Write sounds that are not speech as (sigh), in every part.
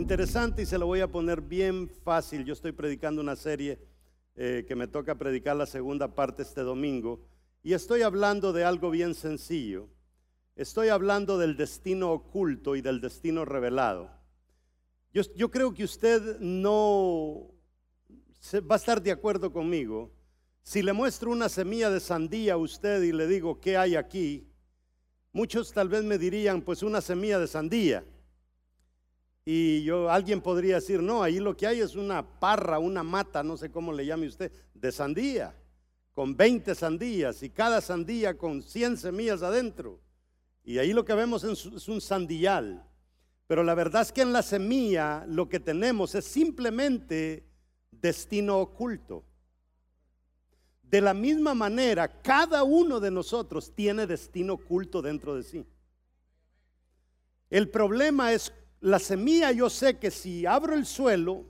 interesante, y se lo voy a poner bien fácil, yo estoy predicando una serie eh, que me toca predicar la segunda parte este domingo, y estoy hablando de algo bien sencillo. Estoy hablando del destino oculto y del destino revelado. Yo, yo creo que usted no va a estar de acuerdo conmigo. Si le muestro una semilla de sandía a usted y le digo, ¿qué hay aquí? Muchos tal vez me dirían, pues una semilla de sandía. Y yo, alguien podría decir, no, ahí lo que hay es una parra, una mata, no sé cómo le llame usted, de sandía, con 20 sandías y cada sandía con 100 semillas adentro. Y ahí lo que vemos es un sandillal. Pero la verdad es que en la semilla lo que tenemos es simplemente destino oculto. De la misma manera, cada uno de nosotros tiene destino oculto dentro de sí. El problema es la semilla, yo sé que si abro el suelo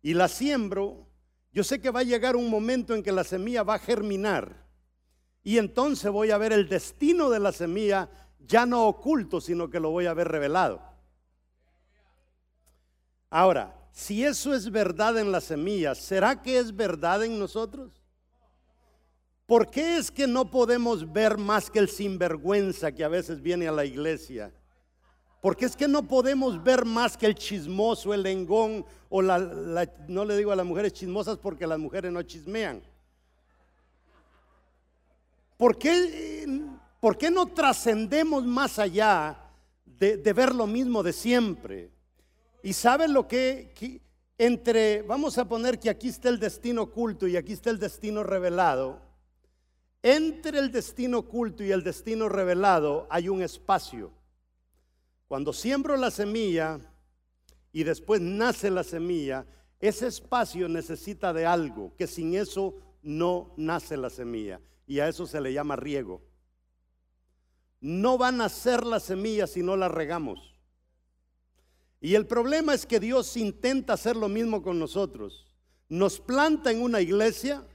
y la siembro, yo sé que va a llegar un momento en que la semilla va a germinar. Y entonces voy a ver el destino de la semilla ya no oculto, sino que lo voy a ver revelado. Ahora, si eso es verdad en la semilla, ¿será que es verdad en nosotros? ¿Por qué es que no podemos ver más que el sinvergüenza que a veces viene a la iglesia? Porque es que no podemos ver más que el chismoso, el engón, o la, no le digo a las mujeres chismosas porque las mujeres no chismean. ¿Por qué, por qué no trascendemos más allá de, de, ver lo mismo de siempre? Y saben lo que, que, entre, vamos a poner que aquí está el destino oculto y aquí está el destino revelado. Entre el destino oculto y el destino revelado hay un espacio. Cuando siembro la semilla y después nace la semilla, ese espacio necesita de algo, que sin eso no nace la semilla. Y a eso se le llama riego. No va a nacer la semilla si no la regamos. Y el problema es que Dios intenta hacer lo mismo con nosotros. Nos planta en una iglesia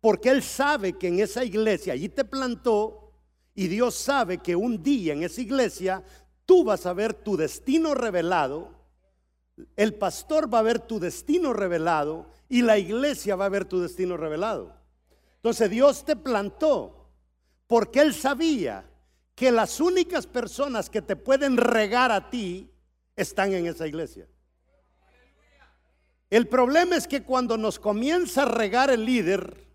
porque Él sabe que en esa iglesia allí te plantó y Dios sabe que un día en esa iglesia Tú vas a ver tu destino revelado, el pastor va a ver tu destino revelado y la iglesia va a ver tu destino revelado. Entonces Dios te plantó porque Él sabía que las únicas personas que te pueden regar a ti están en esa iglesia. El problema es que cuando nos comienza a regar el líder,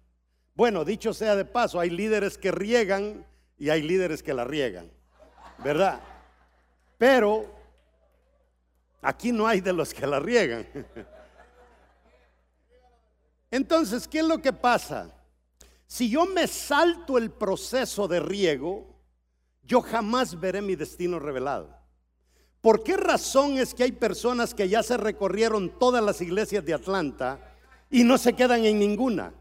bueno, dicho sea de paso, hay líderes que riegan y hay líderes que la riegan, ¿verdad? Pero aquí no hay de los que la riegan. Entonces, ¿qué es lo que pasa? Si yo me salto el proceso de riego, yo jamás veré mi destino revelado. ¿Por qué razón es que hay personas que ya se recorrieron todas las iglesias de Atlanta y no se quedan en ninguna?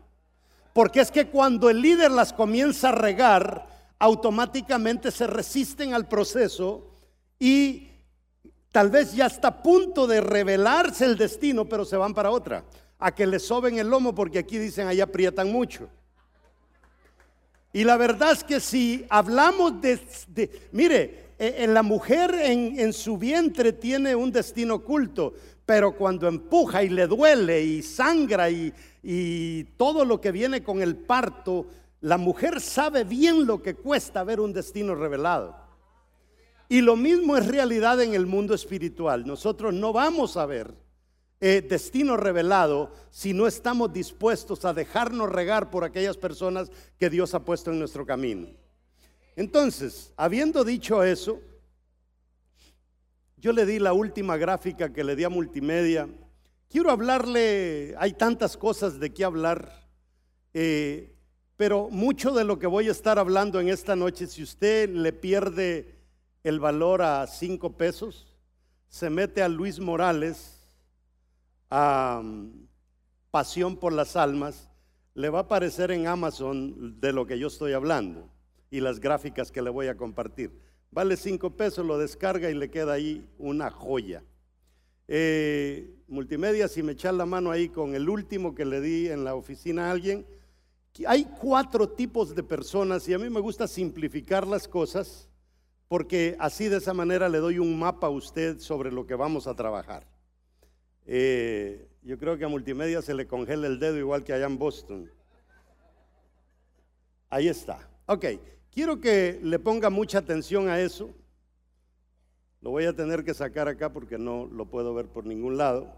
Porque es que cuando el líder las comienza a regar, automáticamente se resisten al proceso y tal vez ya está a punto de revelarse el destino, pero se van para otra, a que le soben el lomo porque aquí dicen allá aprietan mucho. Y la verdad es que si hablamos de, mire, e, en la mujer en, su vientre tiene un destino oculto, pero cuando empuja y le duele y sangra y todo lo que viene con el parto, la mujer sabe bien lo que cuesta ver un destino revelado. Y lo mismo es realidad en el mundo espiritual. Nosotros no vamos a ver eh, destino revelado si no estamos dispuestos a dejarnos regar por aquellas personas que Dios ha puesto en nuestro camino. Entonces, habiendo dicho eso, yo le di la última gráfica que le di a multimedia. Quiero hablarle, hay tantas cosas de qué hablar, eh, pero mucho de lo que voy a estar hablando en esta noche, si usted le pierde el valor a cinco pesos, se mete a Luis Morales, a um, Pasión por las Almas, le va a aparecer en Amazon de lo que yo estoy hablando y las gráficas que le voy a compartir. Vale cinco pesos, lo descarga y le queda ahí una joya. Eh, multimedia, si me echan la mano ahí con el último que le di en la oficina a alguien, hay cuatro tipos de personas y a mí me gusta simplificar las cosas porque así de esa manera le doy un mapa a usted sobre lo que vamos a trabajar. Eh, yo creo que a multimedia se le congela el dedo igual que allá en Boston. Ahí está. Ok, quiero que le ponga mucha atención a eso. Lo voy a tener que sacar acá porque no lo puedo ver por ningún lado.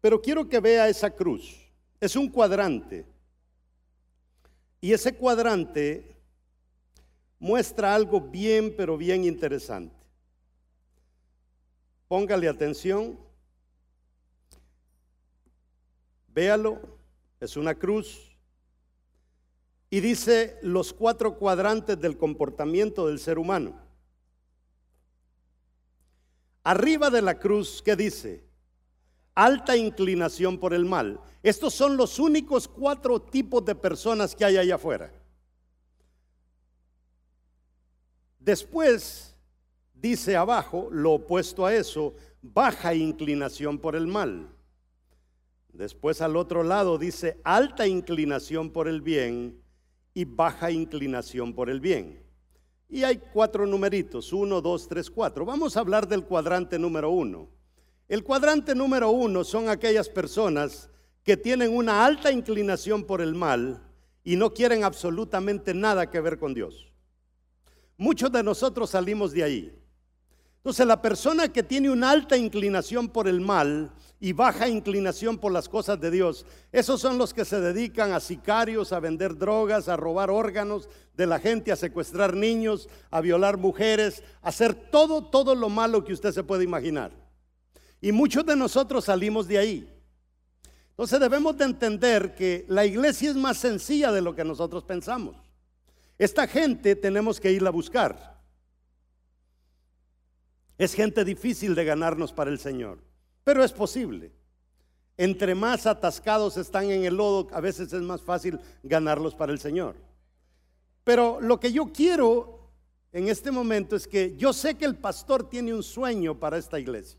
Pero quiero que vea esa cruz. Es un cuadrante. Y ese cuadrante muestra algo bien, pero bien interesante. Póngale atención. Véalo. Es una cruz. Y dice los cuatro cuadrantes del comportamiento del ser humano. Arriba de la cruz, ¿qué dice? Alta inclinación por el mal. Estos son los únicos cuatro tipos de personas que hay allá afuera. Después dice abajo, lo opuesto a eso, baja inclinación por el mal. Después al otro lado dice alta inclinación por el bien y baja inclinación por el bien. Y hay cuatro numeritos, uno, dos, tres, cuatro. Vamos a hablar del cuadrante número uno. El cuadrante número uno son aquellas personas que tienen una alta inclinación por el mal y no quieren absolutamente nada que ver con Dios. Muchos de nosotros salimos de ahí. Entonces la persona que tiene una alta inclinación por el mal y baja inclinación por las cosas de Dios. Esos son los que se dedican a sicarios, a vender drogas, a robar órganos de la gente, a secuestrar niños, a violar mujeres, a hacer todo, todo lo malo que usted se puede imaginar. Y muchos de nosotros salimos de ahí. Entonces debemos de entender que la iglesia es más sencilla de lo que nosotros pensamos. Esta gente tenemos que irla a buscar. Es gente difícil de ganarnos para el Señor. Pero es posible. Entre más atascados están en el lodo, a veces es más fácil ganarlos para el Señor. Pero lo que yo quiero en este momento es que yo sé que el pastor tiene un sueño para esta iglesia.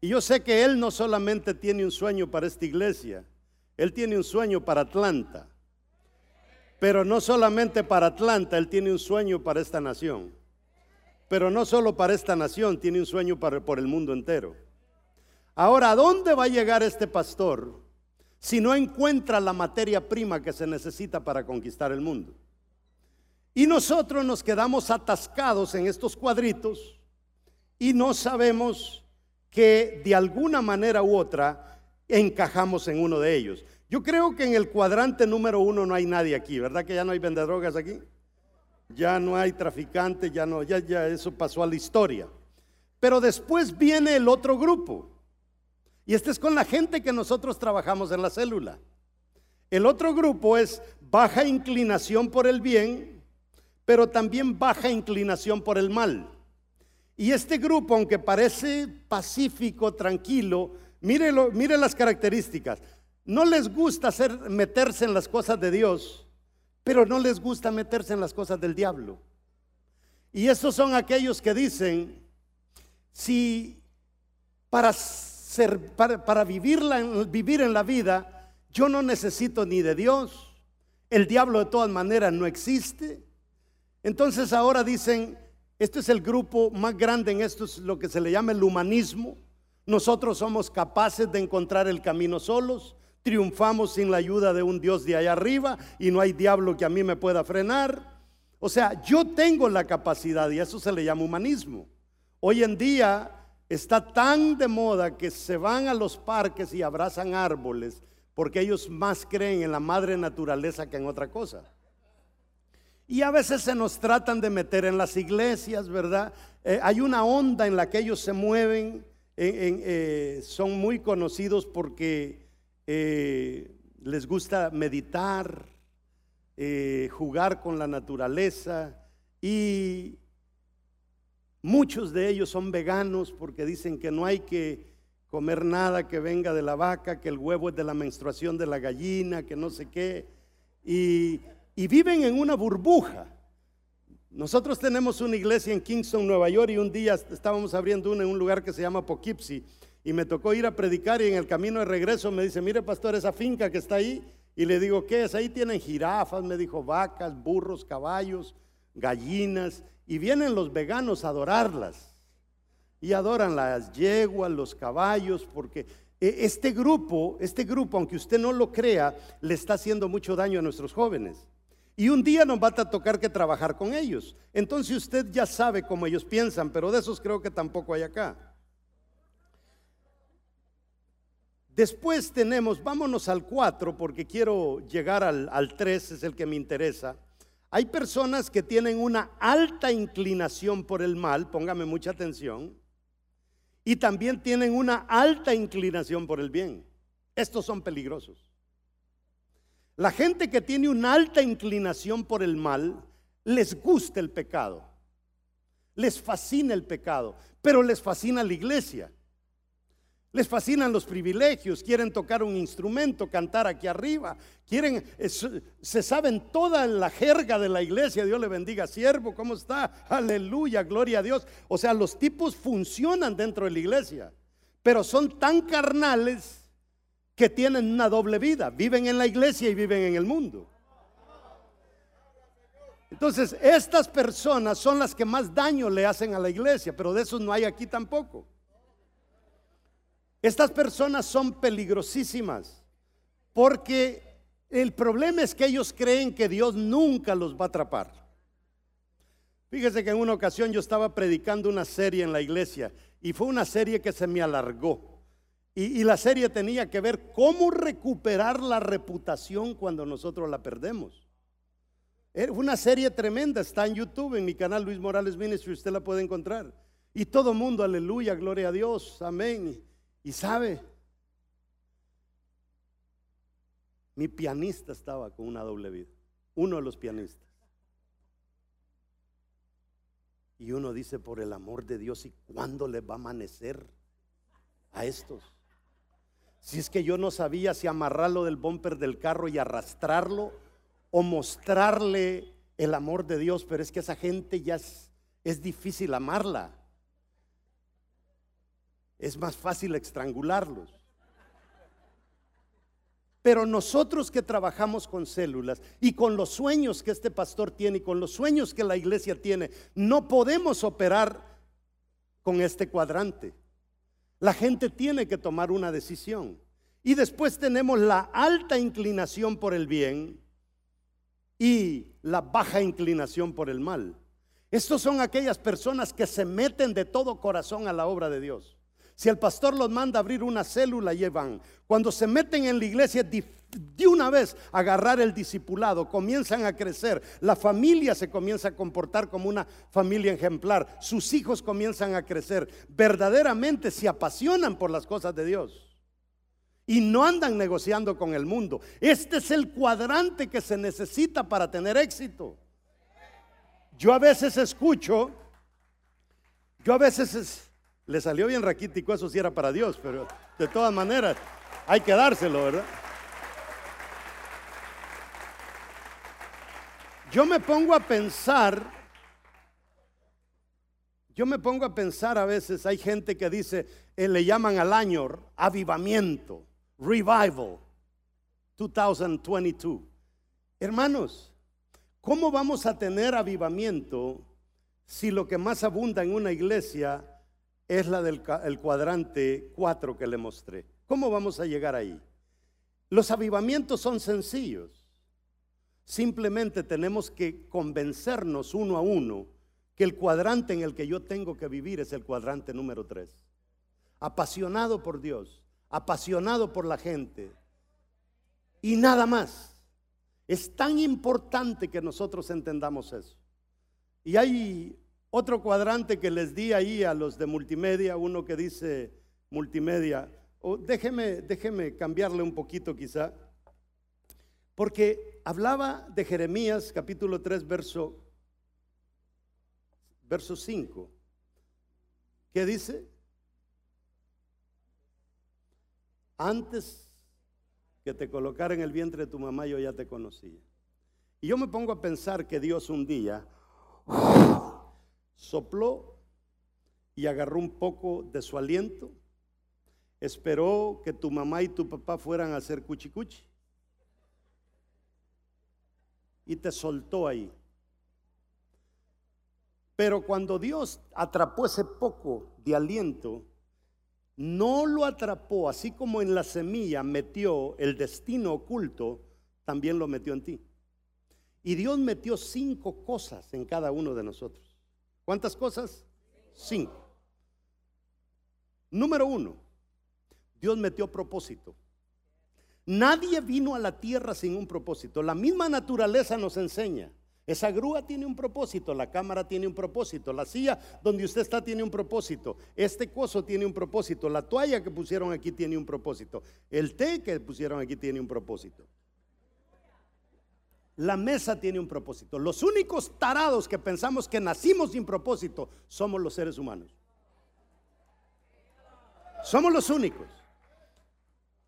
Y yo sé que él no solamente tiene un sueño para esta iglesia, él tiene un sueño para Atlanta. Pero no solamente para Atlanta, él tiene un sueño para esta nación. Pero no solo para esta nación, tiene un sueño para, por el mundo entero. Ahora, ¿a dónde va a llegar este pastor si no encuentra la materia prima que se necesita para conquistar el mundo? Y nosotros nos quedamos atascados en estos cuadritos y no sabemos que de alguna manera u otra encajamos en uno de ellos. Yo creo que en el cuadrante número uno no hay nadie aquí, ¿verdad que ya no hay vendedrogas aquí? Ya no hay traficantes, ya no, ya, ya eso pasó a la historia. Pero después viene el otro grupo. Y este es con la gente que nosotros trabajamos en la célula. El otro grupo es baja inclinación por el bien, pero también baja inclinación por el mal. Y este grupo, aunque parece pacífico, tranquilo, mire, mire las características. No les gusta meterse en las cosas de Dios, pero no les gusta meterse en las cosas del diablo. Y esos son aquellos que dicen, si para vivir en la vida, yo no necesito ni de Dios. El diablo de todas maneras no existe. Entonces ahora dicen, este es el grupo más grande en esto, es lo que se le llama el humanismo. Nosotros somos capaces de encontrar el camino solos, triunfamos sin la ayuda de un Dios de allá arriba y no hay diablo que a mí me pueda frenar. O sea, yo tengo la capacidad y eso se le llama humanismo. Hoy en día está tan de moda que se van a los parques y abrazan árboles porque ellos más creen en la madre naturaleza que en otra cosa. Y a veces se nos tratan de meter en las iglesias, ¿verdad? Eh, hay una onda en la que ellos se mueven, eh, son muy conocidos porque eh, les gusta meditar, jugar con la naturaleza y Muchos de ellos son veganos porque dicen que no hay que comer nada que venga de la vaca, que el huevo es de la menstruación de la gallina, que no sé qué. Y, viven en una burbuja. Nosotros tenemos una iglesia en Kingston, Nueva York, y un día estábamos abriendo una en un lugar que se llama Poughkeepsie. Y me tocó ir a predicar y en el camino de regreso me dice, mire pastor, esa finca que está ahí. Y le digo, ¿qué es? Ahí tienen jirafas, me dijo, vacas, burros, caballos, gallinas y vienen los veganos a adorarlas. Y adoran las yeguas, los caballos, porque eh, este grupo, este grupo, aunque usted no lo crea, le está haciendo mucho daño a nuestros jóvenes. Y un día nos va a tocar que trabajar con ellos. Entonces usted ya sabe cómo ellos piensan, pero de esos creo que tampoco hay acá. Después tenemos, vámonos al 4 porque quiero llegar al, al 3, es el que me interesa. Hay personas que tienen una alta inclinación por el mal, póngame mucha atención, y también tienen una alta inclinación por el bien. Estos son peligrosos. La gente que tiene una alta inclinación por el mal, les gusta el pecado, les fascina el pecado, pero les fascina la iglesia. Les fascinan los privilegios, quieren tocar un instrumento, cantar aquí arriba, quieren, se saben toda la jerga de la iglesia, Dios le bendiga, siervo, ¿cómo está? Aleluya, gloria a Dios. O sea, los tipos funcionan dentro de la iglesia, pero son tan carnales que tienen una doble vida, viven en la iglesia y viven en el mundo. Entonces, estas personas son las que más daño le hacen a la iglesia, pero de esos no hay aquí tampoco. Estas personas son peligrosísimas porque el problema es que ellos creen que Dios nunca los va a atrapar. Fíjese que en una ocasión yo estaba predicando una serie en la iglesia y fue una serie que se me alargó. Y, la serie tenía que ver cómo recuperar la reputación cuando nosotros la perdemos. Era una serie tremenda, está en YouTube, en mi canal Luis Morales Ministry, usted la puede encontrar. Y todo mundo, aleluya, gloria a Dios, amén. Y sabe, mi pianista estaba con una doble vida, uno de los pianistas. Y uno dice, por el amor de Dios, ¿y cuándo le va a amanecer a estos? Si es que yo no sabía si amarrarlo del bumper del carro y arrastrarlo o mostrarle el amor de Dios, pero es que esa gente ya es, es difícil amarla es más fácil estrangularlos. Pero nosotros que trabajamos con células y con los sueños que este pastor tiene y con los sueños que la iglesia tiene, no podemos operar con este cuadrante. La gente tiene que tomar una decisión. Y después tenemos la alta inclinación por el bien y la baja inclinación por el mal. Estos son aquellas personas que se meten de todo corazón a la obra de Dios. Si el pastor los manda a abrir una célula, llevan. Cuando se meten en la iglesia, de una vez agarrar el discipulado, comienzan a crecer. La familia se comienza a comportar como una familia ejemplar. Sus hijos comienzan a crecer. Verdaderamente se apasionan por las cosas de Dios. Y no andan negociando con el mundo. Este es el cuadrante que se necesita para tener éxito. Yo a veces escucho, yo a veces le salió bien raquítico, eso sí era para Dios, pero de todas maneras hay que dárselo, ¿verdad? Yo me pongo a pensar, yo me pongo a pensar a veces, hay gente que dice, eh, le llaman al año avivamiento, revival, 2022. Hermanos, ¿cómo vamos a tener avivamiento si lo que más abunda en una iglesia es la del cuadrante 4 que le mostré. ¿Cómo vamos a llegar ahí? Los avivamientos son sencillos. Simplemente tenemos que convencernos uno a uno que el cuadrante en el que yo tengo que vivir es el cuadrante número 3. Apasionado por Dios, apasionado por la gente y nada más. Es tan importante que nosotros entendamos eso. Y hay otro cuadrante que les di ahí a los de multimedia, uno que dice multimedia, déjeme, déjeme cambiarle un poquito quizá, porque hablaba de Jeremías capítulo 3, verso, verso 5. ¿Qué dice? Antes que te colocara en el vientre de tu mamá, yo ya te conocía. Y yo me pongo a pensar que Dios un día sopló y agarró un poco de su aliento, esperó que tu mamá y tu papá fueran a hacer cuchicuchi y te soltó ahí. Pero cuando Dios atrapó ese poco de aliento, no lo atrapó, así como en la semilla metió el destino oculto, también lo metió en ti. Y Dios metió cinco cosas en cada uno de nosotros. ¿Cuántas cosas? Cinco. Número uno, Dios metió propósito. Nadie vino a la tierra sin un propósito. La misma naturaleza nos enseña. Esa grúa tiene un propósito, la cámara tiene un propósito, la silla donde usted está tiene un propósito, este coso tiene un propósito, la toalla que pusieron aquí tiene un propósito, el té que pusieron aquí tiene un propósito. La mesa tiene un propósito. Los únicos tarados que pensamos que nacimos sin propósito somos los seres humanos. Somos los únicos.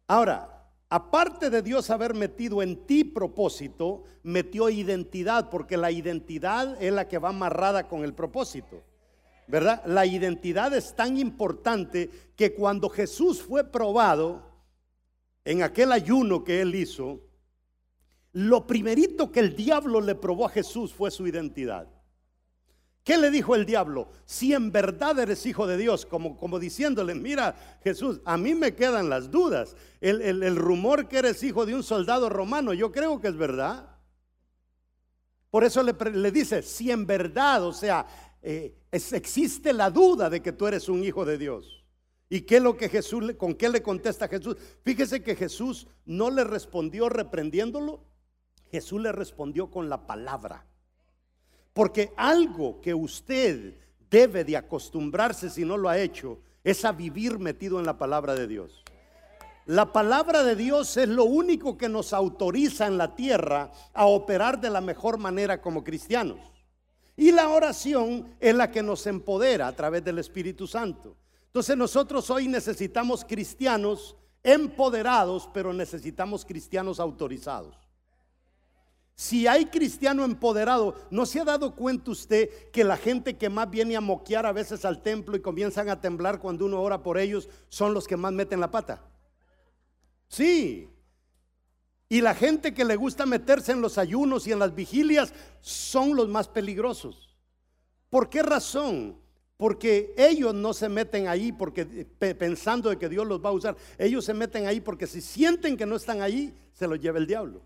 Ahora, aparte de Dios haber metido en ti propósito, metió identidad, porque la identidad es la que va amarrada con el propósito. ¿Verdad? La identidad es tan importante que cuando Jesús fue probado en aquel ayuno que él hizo, lo primerito que el diablo le probó a Jesús fue su identidad. ¿Qué le dijo el diablo? Si en verdad eres hijo de Dios, como, como diciéndole, mira Jesús, a mí me quedan las dudas. El, rumor que eres hijo de un soldado romano, yo creo que es verdad. Por eso le, dice, si en verdad, o sea, eh, existe la duda de que tú eres un hijo de Dios. ¿Y qué es lo que Jesús, con qué le contesta Jesús? Fíjese que Jesús no le respondió reprendiéndolo, Jesús le respondió con la palabra. Porque algo que usted debe de acostumbrarse si no lo ha hecho es a vivir metido en la palabra de Dios. La palabra de Dios es lo único que nos autoriza en la tierra a operar de la mejor manera como cristianos. Y la oración es la que nos empodera a través del Espíritu Santo. Entonces nosotros hoy necesitamos cristianos empoderados, pero necesitamos cristianos autorizados. Si hay cristiano empoderado, ¿no se ha dado cuenta usted que la gente que más viene a moquear a veces al templo y comienzan a temblar cuando uno ora por ellos son los que más meten la pata? Sí. Y la gente que le gusta meterse en los ayunos y en las vigilias son los más peligrosos. ¿Por qué razón? Porque ellos no se meten ahí porque pensando de que Dios los va a usar. Ellos se meten ahí porque si sienten que no están ahí, se los lleva el diablo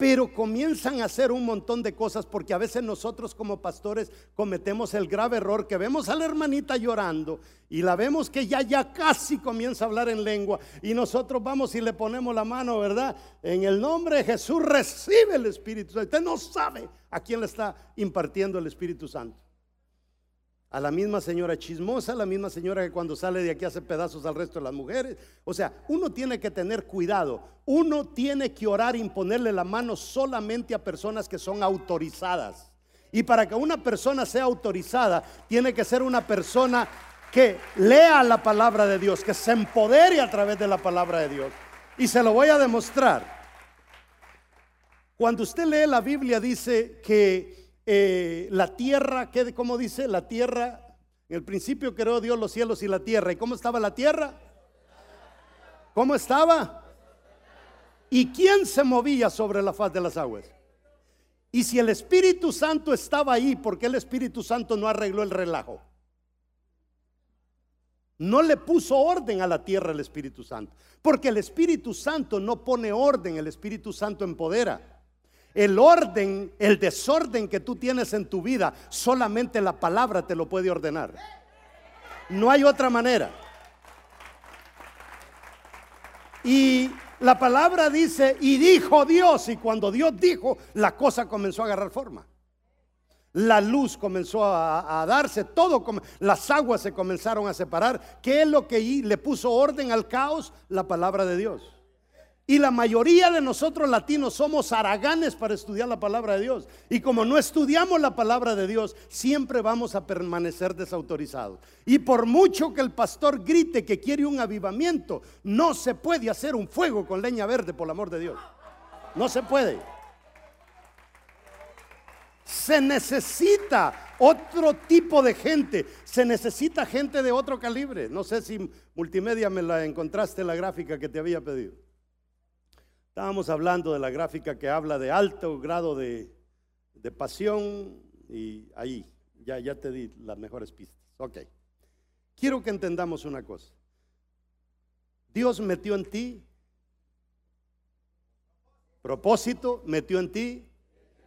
pero comienzan a hacer un montón de cosas porque a veces nosotros como pastores cometemos el grave error que vemos a la hermanita llorando y la vemos que ya ya casi comienza a hablar en lengua y nosotros vamos y le ponemos la mano, ¿verdad? En el nombre de Jesús recibe el Espíritu Santo. Usted no sabe a quién le está impartiendo el Espíritu Santo a la misma señora chismosa, a la misma señora que cuando sale de aquí hace pedazos al resto de las mujeres. O sea, uno tiene que tener cuidado. Uno tiene que orar y imponerle la mano solamente a personas que son autorizadas. Y para que una persona sea autorizada, tiene que ser una persona que lea la palabra de Dios, que se empodere a través de la palabra de Dios. Y se lo voy a demostrar. Cuando usted lee la Biblia dice que eh, la tierra, ¿qué, ¿cómo dice? La tierra, en el principio creó Dios los cielos y la tierra. ¿Y cómo estaba la tierra? ¿Cómo estaba? ¿Y quién se movía sobre la faz de las aguas? Y si el Espíritu Santo estaba ahí, ¿por qué el Espíritu Santo no arregló el relajo? No le puso orden a la tierra el Espíritu Santo. Porque el Espíritu Santo no pone orden, el Espíritu Santo empodera. El orden, el desorden que tú tienes en tu vida, solamente la palabra te lo puede ordenar. No hay otra manera. Y la palabra dice, y dijo Dios, y cuando Dios dijo, la cosa comenzó a agarrar forma. La luz comenzó a, darse, todo, las aguas se comenzaron a separar. ¿Qué es lo que le puso orden al caos? La palabra de Dios. Y la mayoría de nosotros latinos somos haraganes para estudiar la palabra de Dios. Y como no estudiamos la palabra de Dios, siempre vamos a permanecer desautorizados. Y por mucho que el pastor grite que quiere un avivamiento, no se puede hacer un fuego con leña verde, por el amor de Dios. No se puede. Se necesita otro tipo de gente. Se necesita gente de otro calibre. No sé si multimedia me la encontraste la gráfica que te había pedido. Estábamos hablando de la gráfica que habla de alto grado de, de pasión y ahí, ya, ya te di las mejores pistas. Ok. Quiero que entendamos una cosa. Dios metió en ti propósito, metió en ti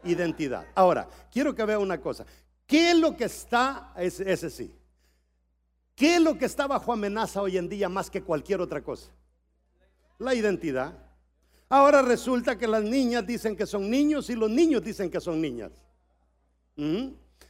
identidad. Ahora, quiero que vea una cosa. ¿Qué es lo que está, ese, ese sí, qué es lo que está bajo amenaza hoy en día más que cualquier otra cosa? La identidad. Ahora resulta que las niñas dicen que son niños y los niños dicen que son niñas. ¿Mm?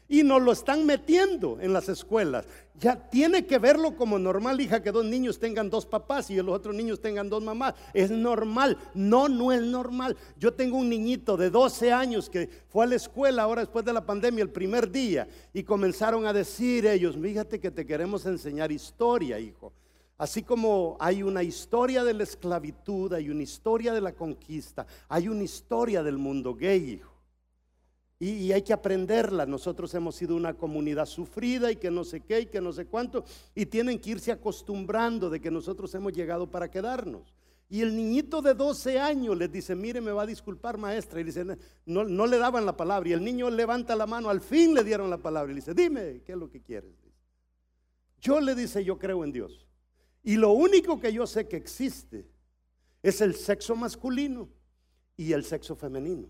Y nos lo están metiendo en las escuelas. Ya tiene que verlo como normal, hija, que dos niños tengan dos papás y los otros niños tengan dos mamás. Es normal. No, no es normal. Yo tengo un niñito de 12 años que fue a la escuela ahora después de la pandemia el primer día y comenzaron a decir ellos, fíjate que te queremos enseñar historia, hijo. Así como hay una historia de la esclavitud, hay una historia de la conquista, hay una historia del mundo gay, hijo. Y, hay que aprenderla. Nosotros hemos sido una comunidad sufrida y que no sé qué y que no sé cuánto. Y tienen que irse acostumbrando de que nosotros hemos llegado para quedarnos. Y el niñito de 12 años les dice, mire, me va a disculpar maestra. Y dice, no, no le daban la palabra. Y el niño levanta la mano, al fin le dieron la palabra. Y le dice, dime, ¿qué es lo que quieres? Yo le dice, yo creo en Dios. Y lo único que yo sé que existe es el sexo masculino y el sexo femenino.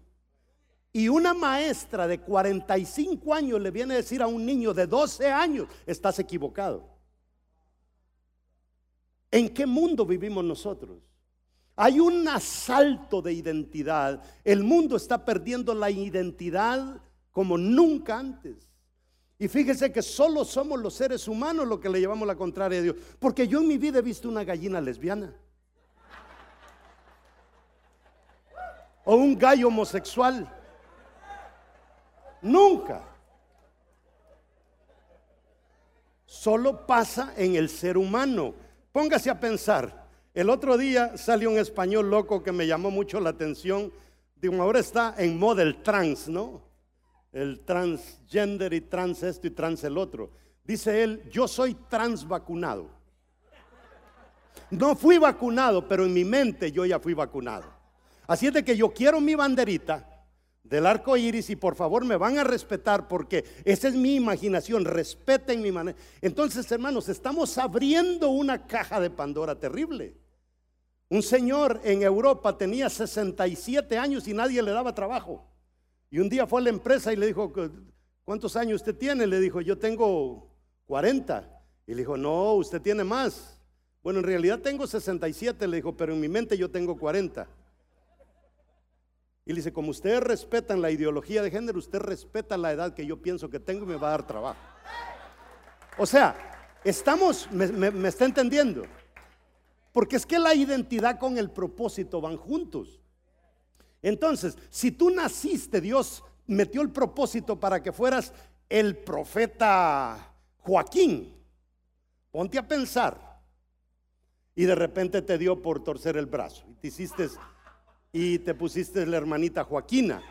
Y una maestra de 45 años le viene a decir a un niño de 12 años, estás equivocado. ¿En qué mundo vivimos nosotros? Hay un asalto de identidad. El mundo está perdiendo la identidad como nunca antes. Y fíjese que solo somos los seres humanos los que le llevamos la contraria a Dios. Porque yo en mi vida he visto una gallina lesbiana. O un gallo homosexual. Nunca. Solo pasa en el ser humano. Póngase a pensar. El otro día salió un español loco que me llamó mucho la atención. Digo, ahora está en model trans, ¿no? El transgender y trans esto y trans el otro. Dice él, yo soy trans vacunado. No fui vacunado, pero en mi mente yo ya fui vacunado. Así es de que yo quiero mi banderita del arco iris y por favor me van a respetar porque esa es mi imaginación, respeten mi manera. Entonces, hermanos, estamos abriendo una caja de Pandora terrible. Un señor en Europa tenía 67 años y nadie le daba trabajo. Y un día fue a la empresa y le dijo, ¿cuántos años usted tiene? Le dijo, yo tengo 40. Y le dijo, no, usted tiene más. Bueno, en realidad tengo 67, le dijo, pero en mi mente yo tengo 40. Y le dice, como ustedes respetan la ideología de género, usted respeta la edad que yo pienso que tengo y me va a dar trabajo. O sea, estamos, me, está entendiendo. Porque es que la identidad con el propósito van juntos. Entonces, si tú naciste, Dios metió el propósito para que fueras el profeta Joaquín. Ponte a pensar. Y de repente te dio por torcer el brazo. Y te hiciste y te pusiste la hermanita Joaquina.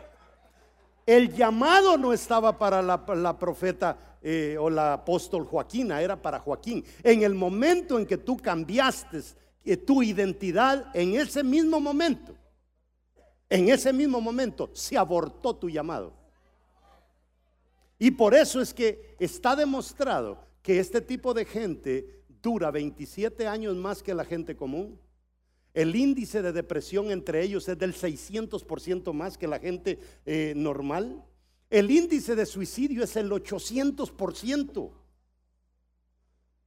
El llamado no estaba para la, profeta eh, o la apóstol Joaquina, era para Joaquín. En el momento en que tú cambiaste eh, tu identidad, en ese mismo momento, en ese mismo momento se abortó tu llamado. Y por eso es que está demostrado que este tipo de gente dura 27 años más que la gente común. El índice de depresión entre ellos es del 600% más que la gente eh, normal. El índice de suicidio es el 800%.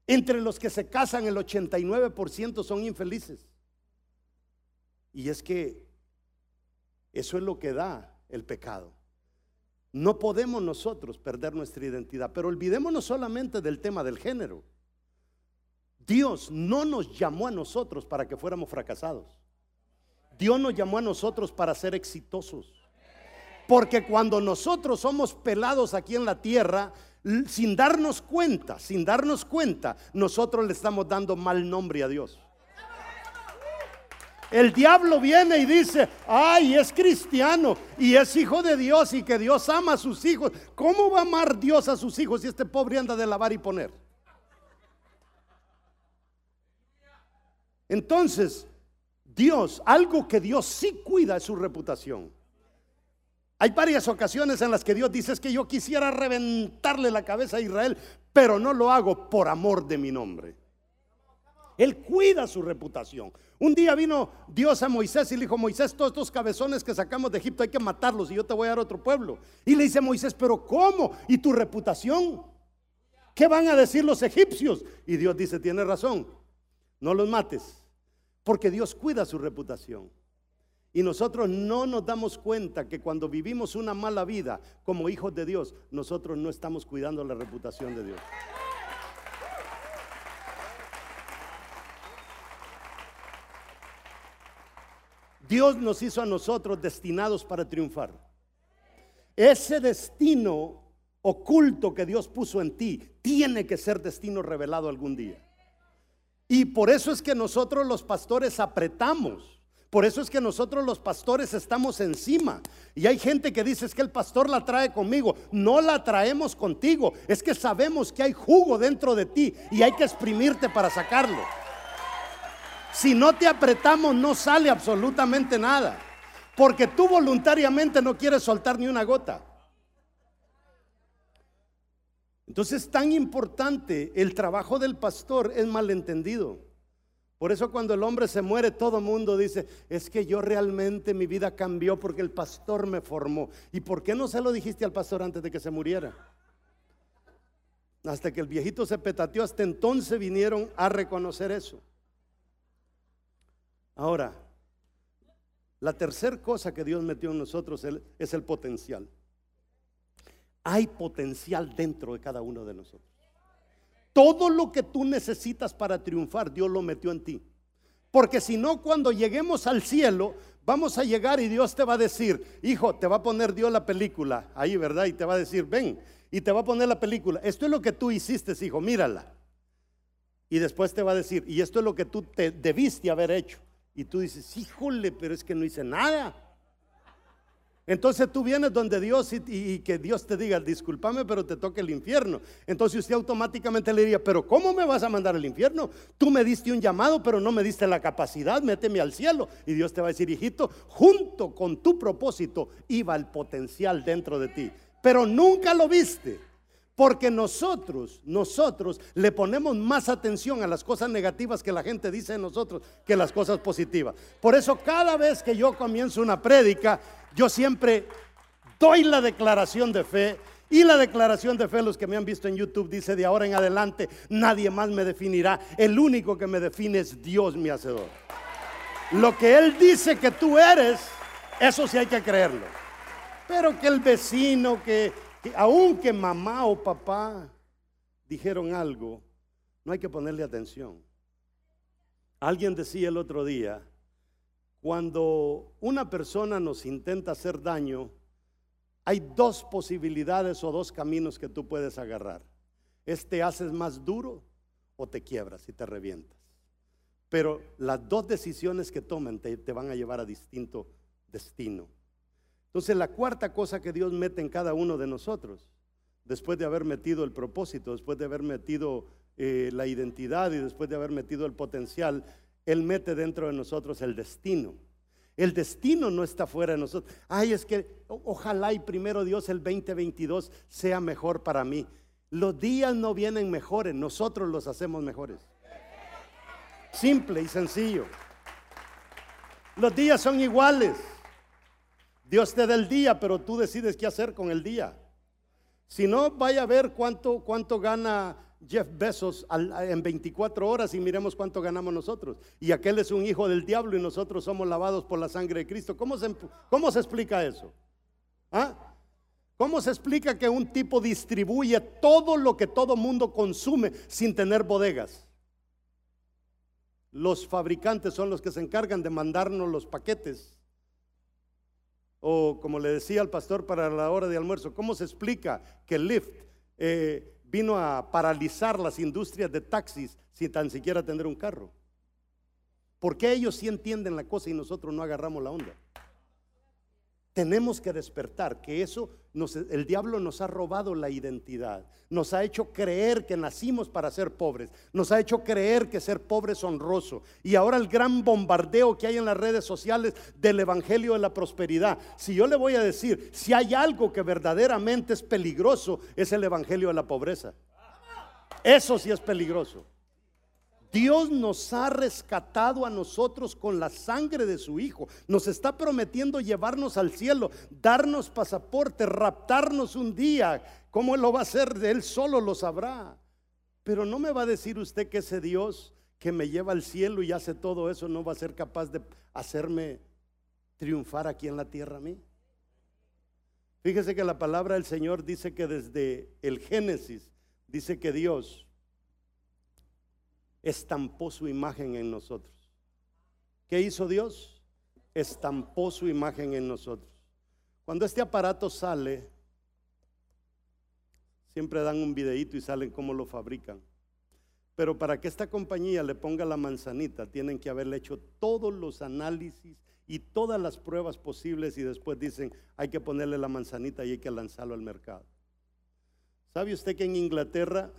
Entre los que se casan el 89% son infelices. Y es que eso es lo que da el pecado. No podemos nosotros perder nuestra identidad, pero olvidémonos solamente del tema del género. Dios no nos llamó a nosotros para que fuéramos fracasados. Dios nos llamó a nosotros para ser exitosos. Porque cuando nosotros somos pelados aquí en la tierra, sin darnos cuenta, sin darnos cuenta, nosotros le estamos dando mal nombre a Dios. El diablo viene y dice, ay, es cristiano y es hijo de Dios y que Dios ama a sus hijos. ¿Cómo va a amar Dios a sus hijos si este pobre anda de lavar y poner? Entonces, Dios, algo que Dios sí cuida es su reputación. Hay varias ocasiones en las que Dios dice es que yo quisiera reventarle la cabeza a Israel, pero no lo hago por amor de mi nombre. Él cuida su reputación. Un día vino Dios a Moisés y le dijo, Moisés, todos estos cabezones que sacamos de Egipto hay que matarlos y yo te voy a dar otro pueblo. Y le dice Moisés, pero ¿cómo? ¿Y tu reputación? ¿Qué van a decir los egipcios? Y Dios dice, tiene razón, no los mates, porque Dios cuida su reputación. Y nosotros no nos damos cuenta que cuando vivimos una mala vida como hijos de Dios, nosotros no estamos cuidando la reputación de Dios. Dios nos hizo a nosotros destinados para triunfar. Ese destino oculto que Dios puso en ti tiene que ser destino revelado algún día. Y por eso es que nosotros los pastores apretamos. Por eso es que nosotros los pastores estamos encima. Y hay gente que dice es que el pastor la trae conmigo. No la traemos contigo. Es que sabemos que hay jugo dentro de ti y hay que exprimirte para sacarlo. Si no te apretamos no sale absolutamente nada. Porque tú voluntariamente no quieres soltar ni una gota. Entonces tan importante el trabajo del pastor es malentendido. Por eso cuando el hombre se muere, todo mundo dice, es que yo realmente mi vida cambió porque el pastor me formó. ¿Y por qué no se lo dijiste al pastor antes de que se muriera? Hasta que el viejito se petateó, hasta entonces vinieron a reconocer eso. Ahora, la tercera cosa que Dios metió en nosotros es el potencial. Hay potencial dentro de cada uno de nosotros. Todo lo que tú necesitas para triunfar, Dios lo metió en ti. Porque si no, cuando lleguemos al cielo, vamos a llegar y Dios te va a decir, hijo, te va a poner Dios la película ahí, ¿verdad? Y te va a decir, ven, y te va a poner la película. Esto es lo que tú hiciste, hijo, mírala. Y después te va a decir, y esto es lo que tú te debiste haber hecho. Y tú dices, híjole, pero es que no hice nada. Entonces tú vienes donde Dios y, que Dios te diga, discúlpame, pero te toca el infierno. Entonces usted automáticamente le diría, pero ¿cómo me vas a mandar al infierno? Tú me diste un llamado, pero no me diste la capacidad, méteme al cielo. Y Dios te va a decir, hijito, junto con tu propósito iba el potencial dentro de ti, pero nunca lo viste. Porque nosotros, nosotros le ponemos más atención a las cosas negativas que la gente dice de nosotros que las cosas positivas. Por eso cada vez que yo comienzo una prédica, yo siempre doy la declaración de fe. Y la declaración de fe, los que me han visto en YouTube, dice, de ahora en adelante nadie más me definirá. El único que me define es Dios mi hacedor. Lo que Él dice que tú eres, eso sí hay que creerlo. Pero que el vecino, que aunque mamá o papá dijeron algo, no hay que ponerle atención. Alguien decía el otro día, cuando una persona nos intenta hacer daño, hay dos posibilidades o dos caminos que tú puedes agarrar. Este haces más duro o te quiebras y te revientas. Pero las dos decisiones que tomen te, te van a llevar a distinto destino. Entonces la cuarta cosa que Dios mete en cada uno de nosotros, después de haber metido el propósito, después de haber metido eh, la identidad y después de haber metido el potencial, Él mete dentro de nosotros el destino. El destino no está fuera de nosotros. Ay, es que ojalá y primero Dios el 2022 sea mejor para mí. Los días no vienen mejores, nosotros los hacemos mejores. Simple y sencillo. Los días son iguales. Dios te da el día, pero tú decides qué hacer con el día. Si no, vaya a ver cuánto, cuánto gana Jeff Bezos en 24 horas y miremos cuánto ganamos nosotros. Y aquel es un hijo del diablo y nosotros somos lavados por la sangre de Cristo. ¿Cómo se, cómo se explica eso? ¿Ah? ¿Cómo se explica que un tipo distribuye todo lo que todo mundo consume sin tener bodegas? Los fabricantes son los que se encargan de mandarnos los paquetes o como le decía al pastor para la hora de almuerzo, ¿cómo se explica que Lyft eh, vino a paralizar las industrias de taxis sin tan siquiera tener un carro? ¿Por qué ellos sí entienden la cosa y nosotros no agarramos la onda? Tenemos que despertar, que eso el diablo nos ha robado la identidad, nos ha hecho creer que nacimos para ser pobres, nos ha hecho creer que ser pobre es honroso. Y ahora el gran bombardeo que hay en las redes sociales del Evangelio de la Prosperidad. Si yo le voy a decir, si hay algo que verdaderamente es peligroso, es el Evangelio de la pobreza. Eso sí es peligroso. Dios nos ha rescatado a nosotros con la sangre de su Hijo. Nos está prometiendo llevarnos al cielo, darnos pasaporte, raptarnos un día. ¿Cómo lo va a hacer? Él solo lo sabrá. Pero no me va a decir usted que ese Dios que me lleva al cielo y hace todo eso no va a ser capaz de hacerme triunfar aquí en la tierra a mí. Fíjese que la palabra del Señor dice que desde el Génesis dice que Dios estampó su imagen en nosotros. ¿Qué hizo Dios? Estampó su imagen en nosotros. Cuando este aparato sale, siempre dan un videíto y salen cómo lo fabrican. Pero para que esta compañía le ponga la manzanita, tienen que haberle hecho todos los análisis y todas las pruebas posibles y después dicen, hay que ponerle la manzanita y hay que lanzarlo al mercado. ¿Sabe usted que en Inglaterra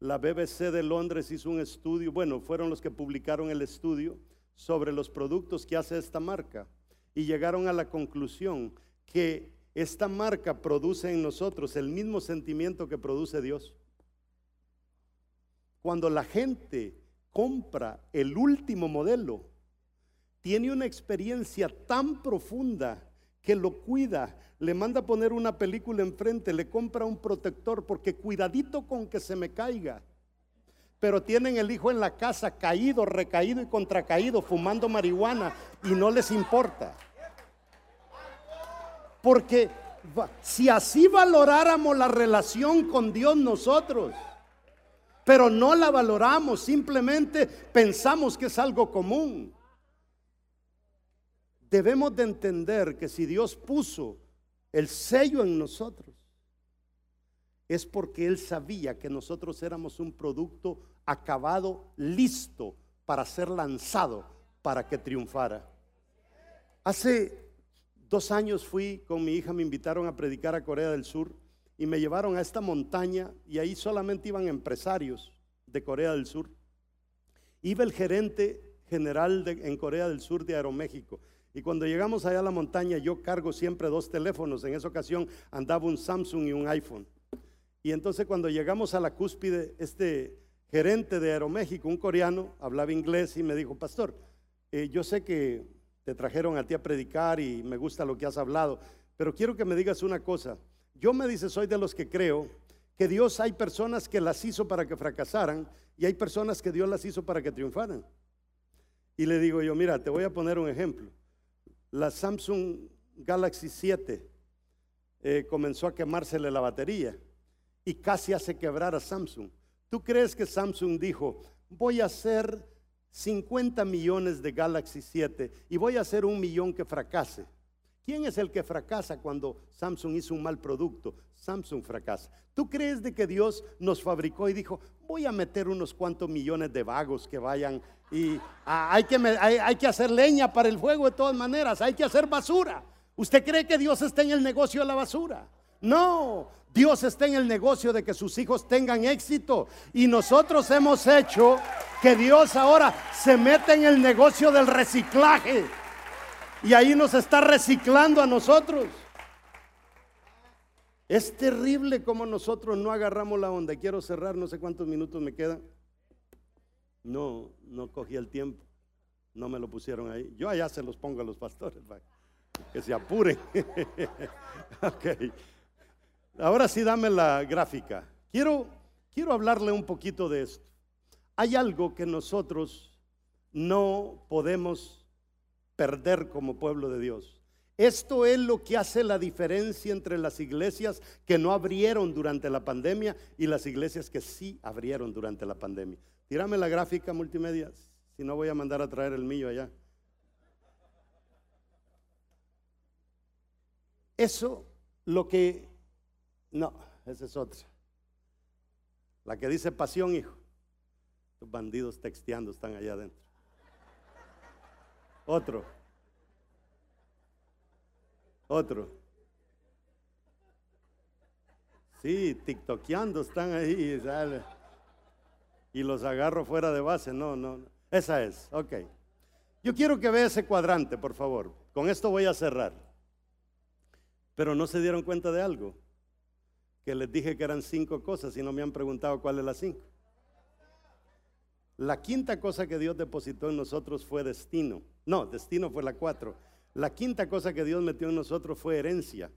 la BBC de Londres hizo un estudio, bueno, fueron los que publicaron el estudio sobre los productos que hace esta marca y llegaron a la conclusión que esta marca produce en nosotros el mismo sentimiento que produce Dios. Cuando la gente compra el último modelo, tiene una experiencia tan profunda que lo cuida, le manda a poner una película enfrente, le compra un protector porque cuidadito con que se me caiga. Pero tienen el hijo en la casa caído, recaído y contracaído, fumando marihuana y no les importa. Porque si así valoráramos la relación con Dios nosotros, pero no la valoramos, simplemente pensamos que es algo común. Debemos de entender que si Dios puso el sello en nosotros, es porque Él sabía que nosotros éramos un producto acabado, listo para ser lanzado, para que triunfara. Hace dos años fui con mi hija, me invitaron a predicar a Corea del Sur y me llevaron a esta montaña y ahí solamente iban empresarios de Corea del Sur. Iba el gerente general en Corea del Sur de Aeroméxico y cuando llegamos allá a la montaña, yo cargo siempre dos teléfonos. En esa ocasión andaba un Samsung y un iPhone. Y entonces cuando llegamos a la cúspide, este gerente de Aeroméxico, un coreano, hablaba inglés y me dijo, pastor, eh, yo sé que te trajeron a ti a predicar y me gusta lo que has hablado, pero quiero que me digas una cosa. Yo me dice, soy de los que creo que Dios hay personas que las hizo para que fracasaran y hay personas que Dios las hizo para que triunfaran. Y le digo yo, mira, te voy a poner un ejemplo la Samsung Galaxy 7 eh, comenzó a quemársele la batería y casi hace quebrar a Samsung. ¿Tú crees que Samsung dijo, voy a hacer 50 millones de Galaxy 7 y voy a hacer un millón que fracase? ¿Quién es el que fracasa cuando Samsung hizo un mal producto? Samsung fracasa. ¿Tú crees de que Dios nos fabricó y dijo, voy a meter unos cuantos millones de vagos que vayan y ah, hay, que, hay, que hacer leña para el fuego de todas maneras, hay que hacer basura? ¿Usted cree que Dios está en el negocio de la basura? No, Dios está en el negocio de que sus hijos tengan éxito. Y nosotros hemos hecho que Dios ahora se meta en el negocio del reciclaje. Y ahí nos está reciclando a nosotros. Es terrible como nosotros no agarramos la onda. Quiero cerrar, no sé cuántos minutos me quedan. No, no cogí el tiempo. No me lo pusieron ahí. Yo allá se los pongo a los pastores, que se apuren. (laughs) Ahora sí, dame la gráfica. Quiero, quiero hablarle un poquito de esto. Hay algo que nosotros no podemos perder como pueblo de Dios. Esto es lo que hace la diferencia entre las iglesias que no abrieron durante la pandemia y las iglesias que sí abrieron durante la pandemia. Tírame la gráfica multimedia, si no voy a mandar a traer el mío allá. Eso lo que... No, esa es otra. La que dice pasión, hijo. Los bandidos texteando están allá adentro. Otro. Otro. Sí, tiktokeando están ahí. Y los agarro fuera de base. No, no, no. Esa es. Ok. Yo quiero que vea ese cuadrante, por favor. Con esto voy a cerrar. Pero no se dieron cuenta de algo. Que les dije que eran cinco cosas y no me han preguntado cuál es la cinco. La quinta cosa que Dios depositó en nosotros fue destino. No, destino fue la cuatro. La quinta cosa que Dios metió en nosotros fue herencia.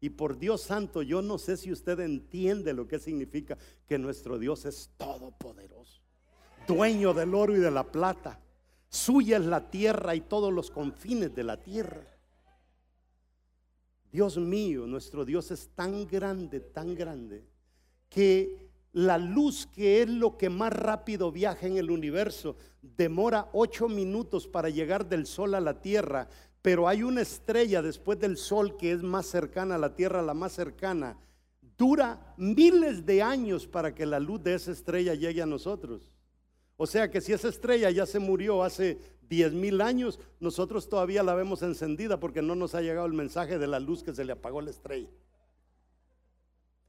Y por Dios santo, yo no sé si usted entiende lo que significa que nuestro Dios es todopoderoso, dueño del oro y de la plata. Suya es la tierra y todos los confines de la tierra. Dios mío, nuestro Dios es tan grande, tan grande, que la luz, que es lo que más rápido viaja en el universo, demora ocho minutos para llegar del sol a la tierra, pero hay una estrella después del sol que es más cercana a la tierra, la más cercana. Dura miles de años para que la luz de esa estrella llegue a nosotros. O sea que si esa estrella ya se murió hace diez mil años, nosotros todavía la vemos encendida porque no nos ha llegado el mensaje de la luz que se le apagó la estrella.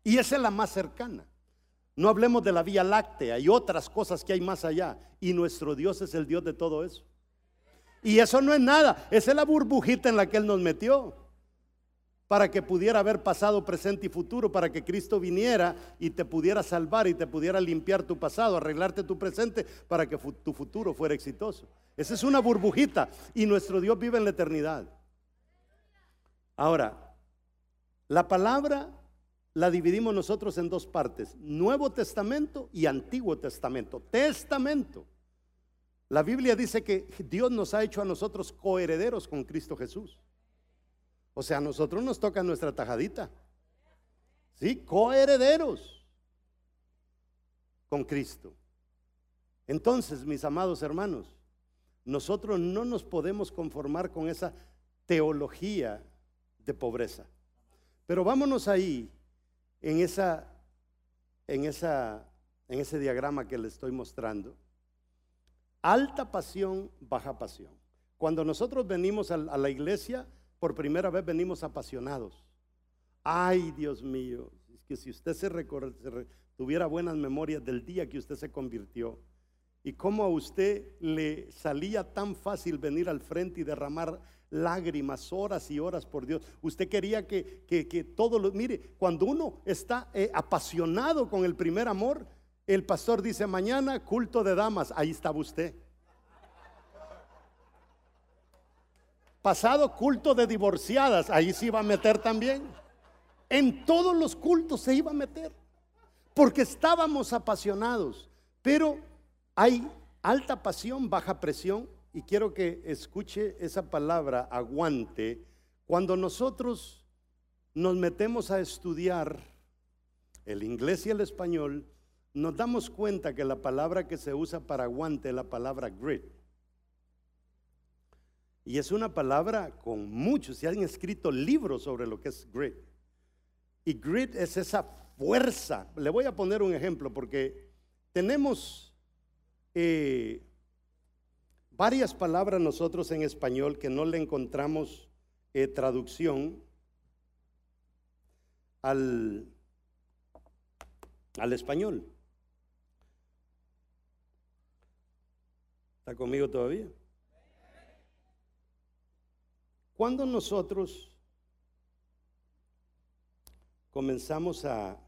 Y esa es la más cercana. No hablemos de la Vía Láctea y otras cosas que hay más allá. Y nuestro Dios es el Dios de todo eso. Y eso no es nada, esa es la burbujita en la que Él nos metió. Para que pudiera haber pasado, presente y futuro, para que Cristo viniera y te pudiera salvar y te pudiera limpiar tu pasado, arreglarte tu presente, para que tu futuro fuera exitoso. Esa es una burbujita y nuestro Dios vive en la eternidad. Ahora, la palabra la dividimos nosotros en dos partes, Nuevo Testamento y Antiguo Testamento. Testamento. La Biblia dice que Dios nos ha hecho a nosotros coherederos con Cristo Jesús. O sea, a nosotros nos toca nuestra tajadita. Sí, coherederos con Cristo. Entonces, mis amados hermanos, nosotros no nos podemos conformar con esa teología de pobreza. Pero vámonos ahí en, esa, en, esa, en ese diagrama que le estoy mostrando, alta pasión, baja pasión. Cuando nosotros venimos a, la iglesia, por primera vez venimos apasionados. Ay, Dios mío, es que si usted se, se tuviera buenas memorias del día que usted se convirtió y cómo a usted le salía tan fácil venir al frente y derramar lágrimas, horas y horas por Dios. Usted quería que, que, todo lo... Mire, cuando uno está eh, apasionado con el primer amor, el pastor dice, mañana culto de damas, ahí estaba usted. Pasado culto de divorciadas, ahí se iba a meter también. En todos los cultos se iba a meter, porque estábamos apasionados. Pero hay alta pasión, baja presión, y quiero que escuche esa palabra, aguante, cuando nosotros nos metemos a estudiar el inglés y el español, nos damos cuenta que la palabra que se usa para aguante es la palabra grit. Y es una palabra con muchos, se han escrito libros sobre lo que es grit. Y grit es esa fuerza. Le voy a poner un ejemplo porque tenemos eh, varias palabras nosotros en español que no le encontramos eh, traducción al, al español. ¿Está conmigo todavía? Cuando nosotros comenzamos a,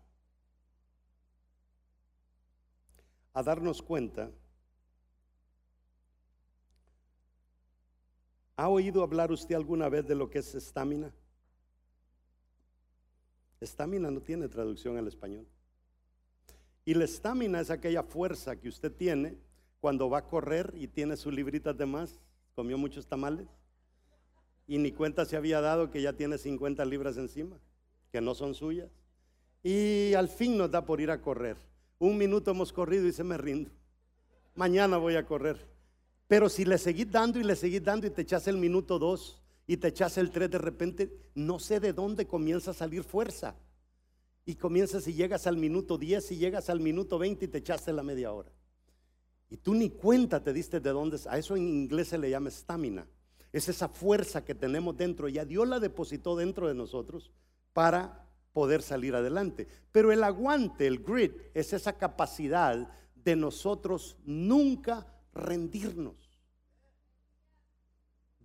a darnos cuenta ¿Ha oído hablar usted alguna vez de lo que es estamina? Estamina no tiene traducción al español. Y la estamina es aquella fuerza que usted tiene cuando va a correr y tiene sus libritas de más, comió muchos tamales y ni cuenta se había dado que ya tiene 50 libras encima, que no son suyas. Y al fin nos da por ir a correr. Un minuto hemos corrido y se me rindo. Mañana voy a correr. Pero si le seguís dando y le seguís dando y te echas el minuto dos y te echas el tres, de repente no sé de dónde comienza a salir fuerza. Y comienzas y llegas al minuto 10 y llegas al minuto 20 y te echaste la media hora. Y tú ni cuenta te diste de dónde. A eso en inglés se le llama estamina. Es esa fuerza que tenemos dentro. Ya Dios la depositó dentro de nosotros para poder salir adelante. Pero el aguante, el grit, es esa capacidad de nosotros nunca rendirnos.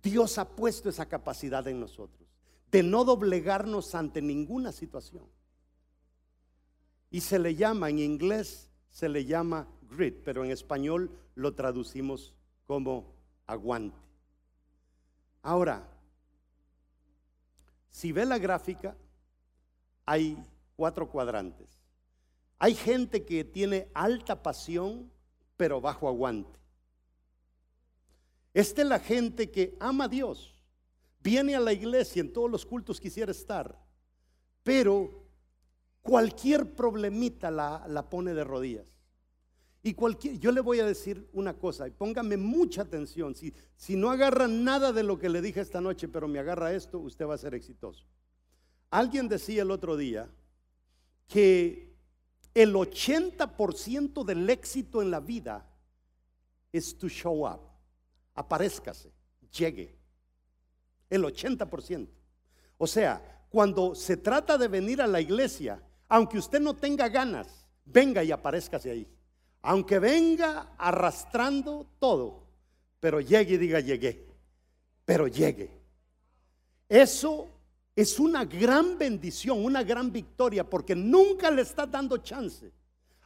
Dios ha puesto esa capacidad en nosotros, de no doblegarnos ante ninguna situación. Y se le llama, en inglés se le llama pero en español lo traducimos como aguante. Ahora, si ve la gráfica, hay cuatro cuadrantes. Hay gente que tiene alta pasión, pero bajo aguante. Esta es la gente que ama a Dios, viene a la iglesia, en todos los cultos quisiera estar, pero cualquier problemita la pone de rodillas. Y cualquier, yo le voy a decir una cosa, y póngame mucha atención. Si, si no agarra nada de lo que le dije esta noche, pero me agarra esto, usted va a ser exitoso. Alguien decía el otro día que el 80% del éxito en la vida es to show up. Aparézcase, llegue. El 80%. O sea, cuando se trata de venir a la iglesia, aunque usted no tenga ganas, venga y aparézcase ahí. Aunque venga arrastrando todo, pero llegue y diga llegué. Pero llegue. Eso es una gran bendición, una gran victoria, porque nunca le está dando chance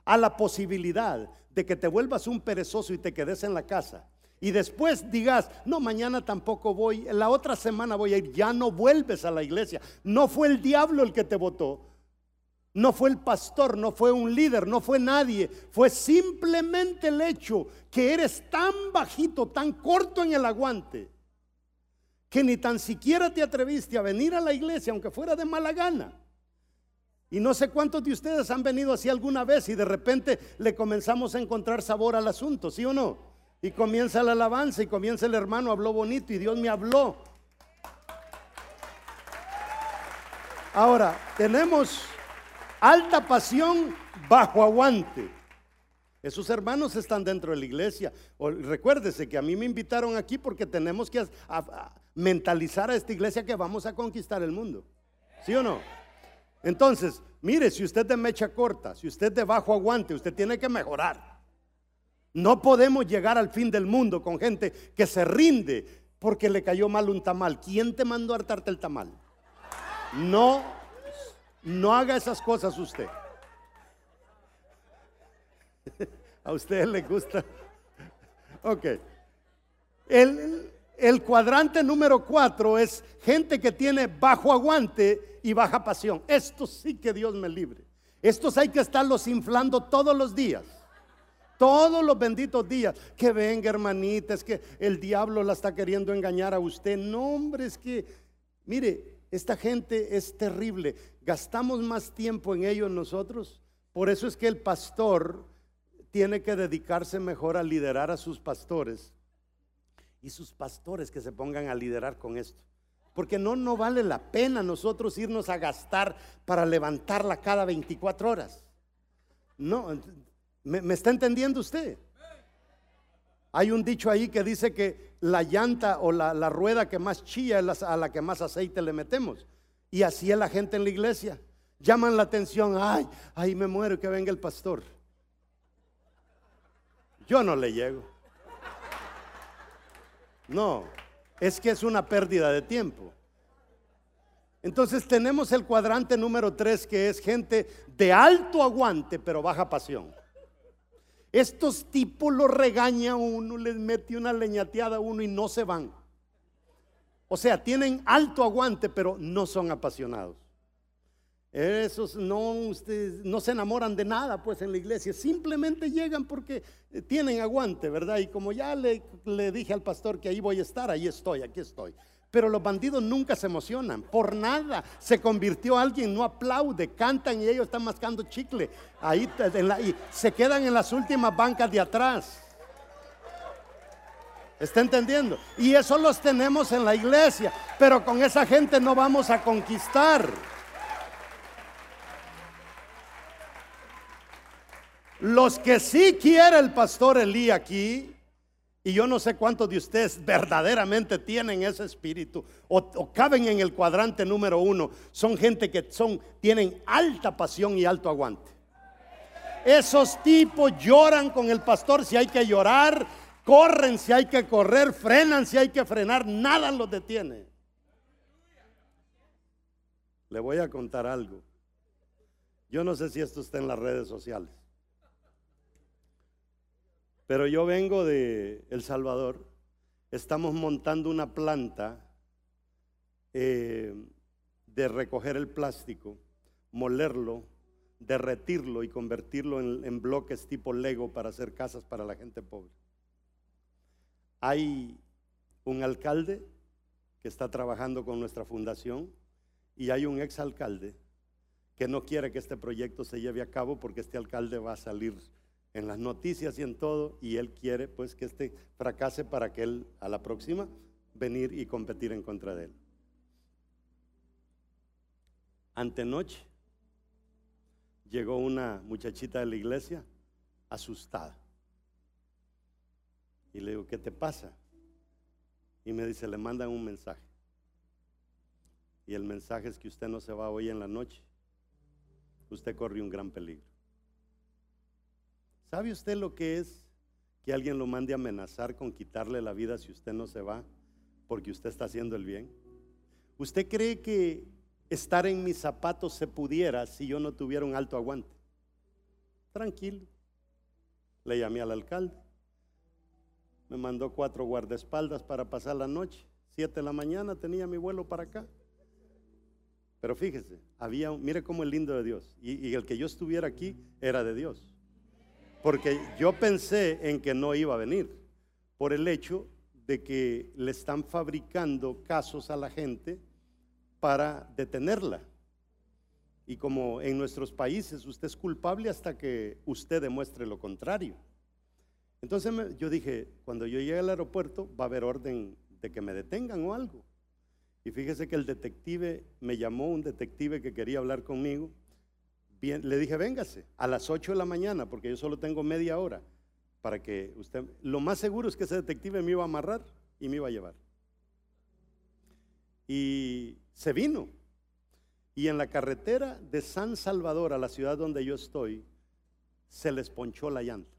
a la posibilidad de que te vuelvas un perezoso y te quedes en la casa. Y después digas, no, mañana tampoco voy, la otra semana voy a ir, ya no vuelves a la iglesia. No fue el diablo el que te votó, no fue el pastor, no fue un líder, no fue nadie, fue simplemente el hecho que eres tan bajito, tan corto en el aguante que ni tan siquiera te atreviste a venir a la iglesia, aunque fuera de mala gana. Y no sé cuántos de ustedes han venido así alguna vez y de repente le comenzamos a encontrar sabor al asunto, ¿sí o no? Y comienza la alabanza y comienza el hermano, habló bonito y Dios me habló. Ahora, tenemos alta pasión bajo aguante. Esos hermanos están dentro de la iglesia. recuérdese que a mí me invitaron aquí porque tenemos que mentalizar a esta iglesia que vamos a conquistar el mundo. ¿Sí o no? Entonces, mire, si usted de mecha corta, si usted de bajo aguante, usted tiene que mejorar. No podemos llegar al fin del mundo con gente que se rinde porque le cayó mal un tamal. ¿Quién te mandó a hartarte el tamal? No, no haga esas cosas usted. (laughs) A ustedes les gusta. Ok. El, el cuadrante número cuatro es gente que tiene bajo aguante y baja pasión. Esto sí que Dios me libre. Estos hay que estarlos inflando todos los días. Todos los benditos días. Que venga, hermanita, es que el diablo la está queriendo engañar a usted. No, hombre, es que, mire, esta gente es terrible. Gastamos más tiempo en ellos nosotros. Por eso es que el pastor tiene que dedicarse mejor a liderar a sus pastores y sus pastores que se pongan a liderar con esto. Porque no, no vale la pena nosotros irnos a gastar para levantarla cada 24 horas. No, ¿me, está entendiendo usted? Hay un dicho ahí que dice que la llanta o la, la rueda que más chilla es a la que más aceite le metemos. Y así es la gente en la iglesia. Llaman la atención, ay, ay, me muero que venga el pastor. Yo no le llego. No, es que es una pérdida de tiempo. Entonces tenemos el cuadrante número tres que es gente de alto aguante pero baja pasión. Estos tipos los regaña uno, les mete una leñateada a uno y no se van. O sea, tienen alto aguante pero no son apasionados. Esos no, ustedes no se enamoran de nada, pues en la iglesia, simplemente llegan porque tienen aguante, ¿verdad? Y como ya le, dije al pastor que ahí voy a estar, ahí estoy, aquí estoy. Pero los bandidos nunca se emocionan, por nada. Se convirtió alguien, no aplaude, cantan y ellos están mascando chicle. Ahí se quedan en las últimas bancas de atrás. ¿Está entendiendo? Y eso los tenemos en la iglesia, pero con esa gente no vamos a conquistar. Los que sí quiere el pastor Elí aquí Y yo no sé cuántos de ustedes verdaderamente tienen ese espíritu o, o, caben en el cuadrante número uno. Son gente que son, tienen alta pasión y alto aguante. Esos tipos lloran con el pastor si hay que llorar, corren si hay que correr, frenan si hay que frenar, nada los detiene. Le voy a contar algo. Yo no sé si esto está en las redes sociales. Pero yo vengo de El Salvador. Estamos montando una planta eh, de recoger el plástico, molerlo, derretirlo y convertirlo en, en bloques tipo Lego para hacer casas para la gente pobre. Hay un alcalde que está trabajando con nuestra fundación y hay un exalcalde que no quiere que este proyecto se lleve a cabo porque este alcalde va a salir en las noticias y en todo, y él quiere pues que este fracase para que él a la próxima venir y competir en contra de él. Antenoche llegó una muchachita de la iglesia asustada. Y le digo, ¿qué te pasa? Y me dice, le mandan un mensaje. Y el mensaje es que usted no se va hoy en la noche. Usted corre un gran peligro. ¿Sabe usted lo que es que alguien lo mande a amenazar con quitarle la vida si usted no se va porque usted está haciendo el bien? ¿Usted cree que estar en mis zapatos se pudiera si yo no tuviera un alto aguante? Tranquilo. Le llamé al alcalde. Me mandó cuatro guardaespaldas para pasar la noche. Siete de la mañana tenía mi vuelo para acá. Pero fíjese, había, mire cómo es lindo de Dios. y el que yo estuviera aquí era de Dios. Porque yo pensé en que no iba a venir por el hecho de que le están fabricando casos a la gente para detenerla. Y como en nuestros países usted es culpable hasta que usted demuestre lo contrario. Entonces yo dije, cuando yo llegue al aeropuerto va a haber orden de que me detengan o algo. Y fíjese que el detective me llamó, un detective que quería hablar conmigo, le dije, véngase a las 8 de la mañana, porque yo solo tengo media hora para que usted... Lo más seguro es que ese detective me iba a amarrar y me iba a llevar. Y se vino. Y en la carretera de San Salvador a la ciudad donde yo estoy, se les ponchó la llanta.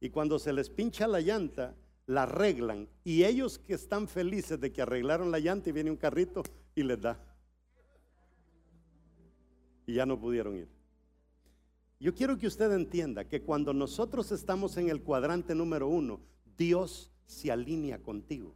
Y cuando se les pincha la llanta, la arreglan. Y ellos que están felices de que arreglaron la llanta y viene un carrito y les da y ya no pudieron ir. Yo quiero que usted entienda que cuando nosotros estamos en el cuadrante número uno, Dios se alinea contigo.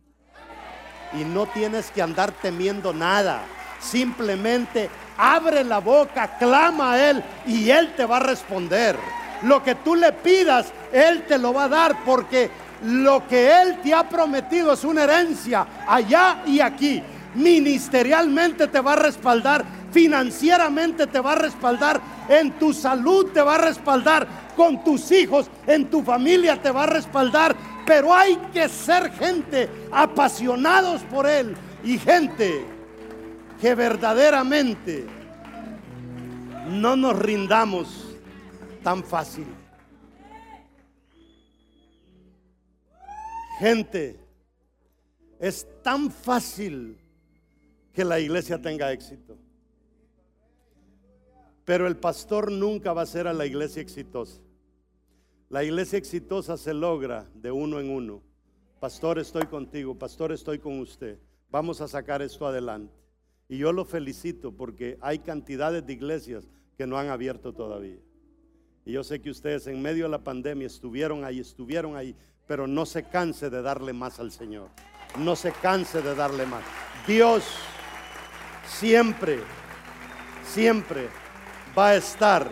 Y no tienes que andar temiendo nada. Simplemente abre la boca, clama a Él y Él te va a responder. Lo que tú le pidas, Él te lo va a dar porque lo que Él te ha prometido es una herencia allá y aquí. Ministerialmente te va a respaldar financieramente te va a respaldar, en tu salud te va a respaldar, con tus hijos, en tu familia te va a respaldar, pero hay que ser gente apasionados por Él y gente que verdaderamente no nos rindamos tan fácil. Gente, es tan fácil que la iglesia tenga éxito. Pero el pastor nunca va a ser a la iglesia exitosa. La iglesia exitosa se logra de uno en uno. Pastor, estoy contigo. Pastor, estoy con usted. Vamos a sacar esto adelante. Y yo lo felicito porque hay cantidades de iglesias que no han abierto todavía. Y yo sé que ustedes en medio de la pandemia estuvieron ahí, estuvieron ahí, pero no se canse de darle más al Señor. No se canse de darle más. Dios siempre, siempre va a estar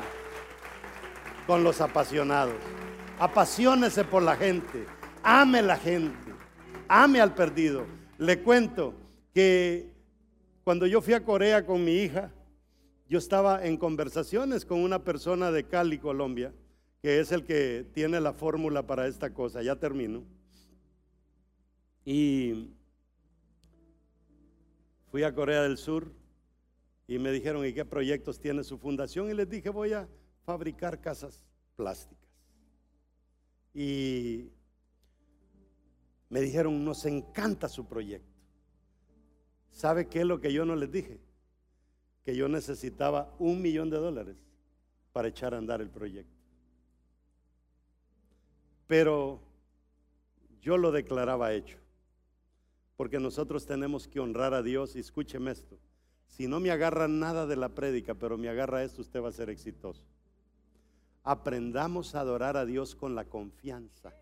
con los apasionados. Apasionese por la gente, ame la gente, ame al perdido. Le cuento que cuando yo fui a Corea con mi hija, yo estaba en conversaciones con una persona de Cali, Colombia, que es el que tiene la fórmula para esta cosa. Ya termino. Y fui a Corea del Sur y me dijeron, ¿y qué proyectos tiene su fundación? Y les dije, voy a fabricar casas plásticas. Y Me dijeron, nos encanta su proyecto. ¿Sabe qué es lo que yo no les dije? Que yo necesitaba un millón de dólares para echar a andar el proyecto. Pero yo lo declaraba hecho. Porque nosotros tenemos que honrar a Dios. Y escúcheme esto. Si no me agarra nada de la prédica, pero me agarra esto, usted va a ser exitoso. Aprendamos a adorar a Dios con la confianza.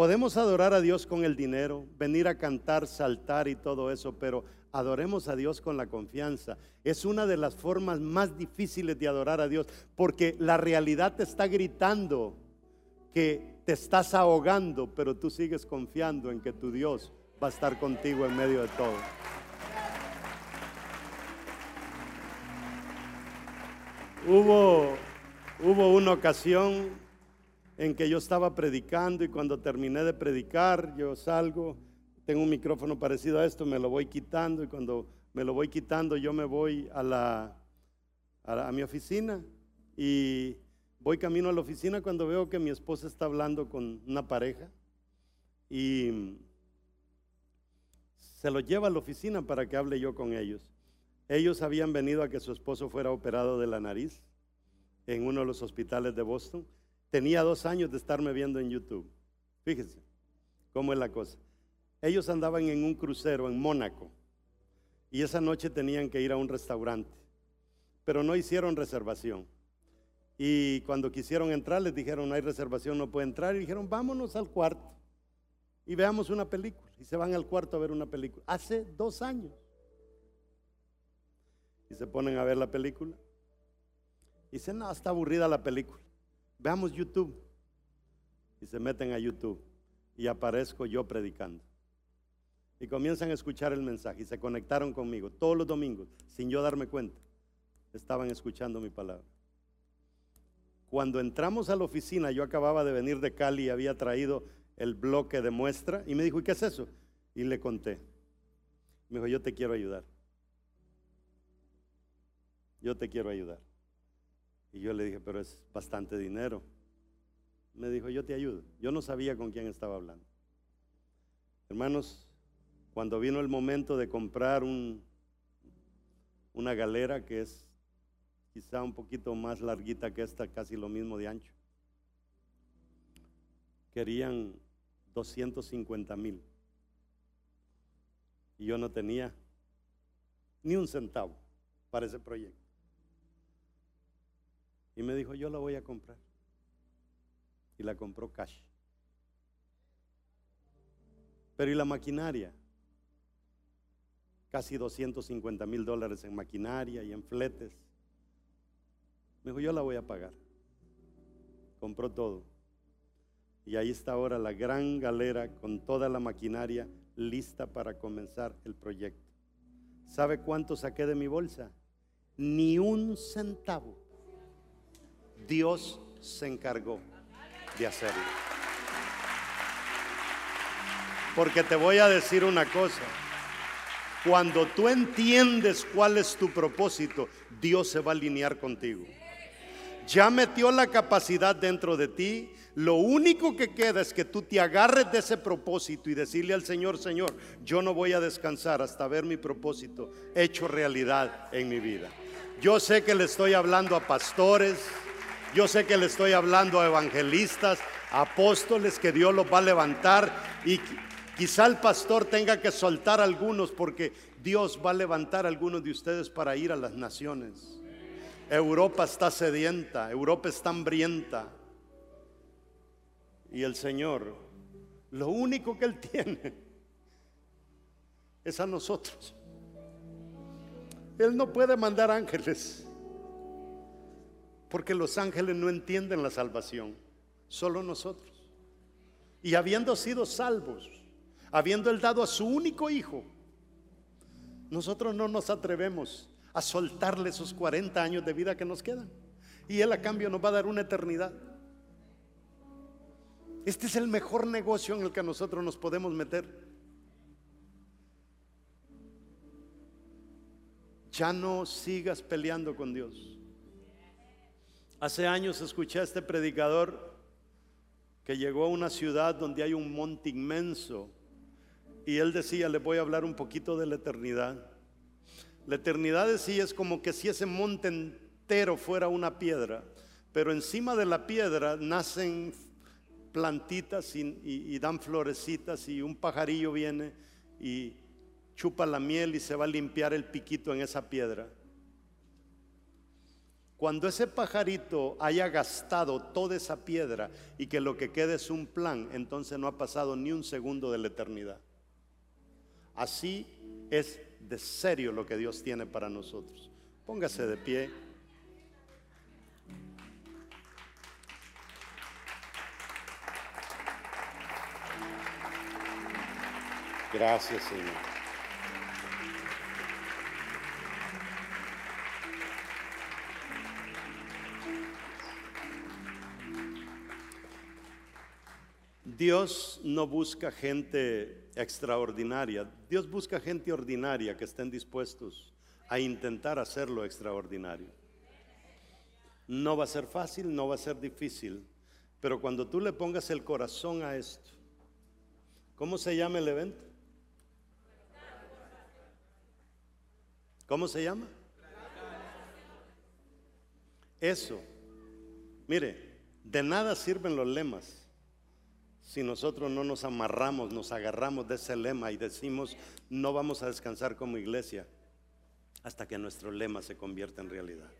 Podemos adorar a Dios con el dinero, venir a cantar, saltar y todo eso, pero adoremos a Dios con la confianza. Es una de las formas más difíciles de adorar a Dios, porque la realidad te está gritando que te estás ahogando, pero tú sigues confiando en que tu Dios va a estar contigo en medio de todo. Hubo, hubo una ocasión en que yo estaba predicando y cuando terminé de predicar, yo salgo, tengo un micrófono parecido a esto, me lo voy quitando y cuando me lo voy quitando yo me voy a, la, a, mi oficina y voy camino a la oficina cuando veo que mi esposa está hablando con una pareja y se lo lleva a la oficina para que hable yo con ellos. Ellos habían venido a que su esposo fuera operado de la nariz en uno de los hospitales de Boston Tenía dos años de estarme viendo en YouTube. Fíjense cómo es la cosa. Ellos andaban en un crucero en Mónaco y esa noche tenían que ir a un restaurante, pero no hicieron reservación. Y cuando quisieron entrar les dijeron, no hay reservación, no puede entrar. Y dijeron, vámonos al cuarto y veamos una película. Y se van al cuarto a ver una película. Hace dos años. Y se ponen a ver la película. Y dicen, no, está aburrida la película veamos YouTube. Y se meten a YouTube y aparezco yo predicando. Y comienzan a escuchar el mensaje y se conectaron conmigo todos los domingos, sin yo darme cuenta. Estaban escuchando mi palabra. Cuando entramos a la oficina, yo acababa de venir de Cali y había traído el bloque de muestra y me dijo, ¿y qué es eso? Y le conté. Me dijo, yo te quiero ayudar. Yo te quiero ayudar. Y yo le dije, pero es bastante dinero. Me dijo, yo te ayudo. Yo no sabía con quién estaba hablando. Hermanos, cuando vino el momento de comprar un, una galera que es quizá un poquito más larguita que esta, casi lo mismo de ancho, querían 250 mil. Y yo no tenía ni un centavo para ese proyecto. Y me dijo, yo la voy a comprar. Y la compró cash. Pero ¿y la maquinaria? Casi 250 mil dólares en maquinaria y en fletes. Me dijo, yo la voy a pagar. Compró todo. Y ahí está ahora la gran galera con toda la maquinaria lista para comenzar el proyecto. ¿Sabe cuánto saqué de mi bolsa? Ni un centavo. Dios se encargó de hacerlo. Porque te voy a decir una cosa. Cuando tú entiendes cuál es tu propósito, Dios se va a alinear contigo. Ya metió la capacidad dentro de ti. Lo único que queda es que tú te agarres de ese propósito y decirle al Señor, Señor, yo no voy a descansar hasta ver mi propósito hecho realidad en mi vida. Yo sé que le estoy hablando a pastores, yo sé que le estoy hablando a evangelistas, apóstoles, que Dios los va a levantar y quizá el pastor tenga que soltar algunos porque Dios va a levantar a algunos de ustedes para ir a las naciones. Europa está sedienta, Europa está hambrienta. Y el Señor, lo único que Él (laughs) tiene es a nosotros. Él no puede mandar ángeles. Porque los ángeles no entienden la salvación, solo nosotros. Y habiendo sido salvos, habiendo él dado a su único hijo, nosotros no nos atrevemos a soltarle esos 40 años de vida que nos quedan. Y él a cambio nos va a dar una eternidad. Este es el mejor negocio en el que nosotros nos podemos meter. Ya no sigas peleando con Dios. Hace años escuché a este predicador que llegó a una ciudad donde hay un monte inmenso y él decía, le voy a hablar un poquito de la eternidad. La eternidad decía es como que si ese monte entero fuera una piedra, pero encima de la piedra nacen plantitas y, dan florecitas y un pajarillo viene y chupa la miel y se va a limpiar el piquito en esa piedra. Cuando ese pajarito haya gastado toda esa piedra y que lo que quede es un plan, entonces no ha pasado ni un segundo de la eternidad. Así es de serio lo que Dios tiene para nosotros. Póngase de pie. Gracias, Señor. Dios no busca gente extraordinaria, Dios busca gente ordinaria que estén dispuestos a intentar hacerlo extraordinario. No va a ser fácil, no va a ser difícil, pero cuando tú le pongas el corazón a esto, ¿cómo se llama el evento? ¿Cómo se llama? Eso. Mire, de nada sirven los lemas si nosotros no nos amarramos, nos agarramos de ese lema y decimos, no vamos a descansar como iglesia hasta que nuestro lema se convierta en realidad.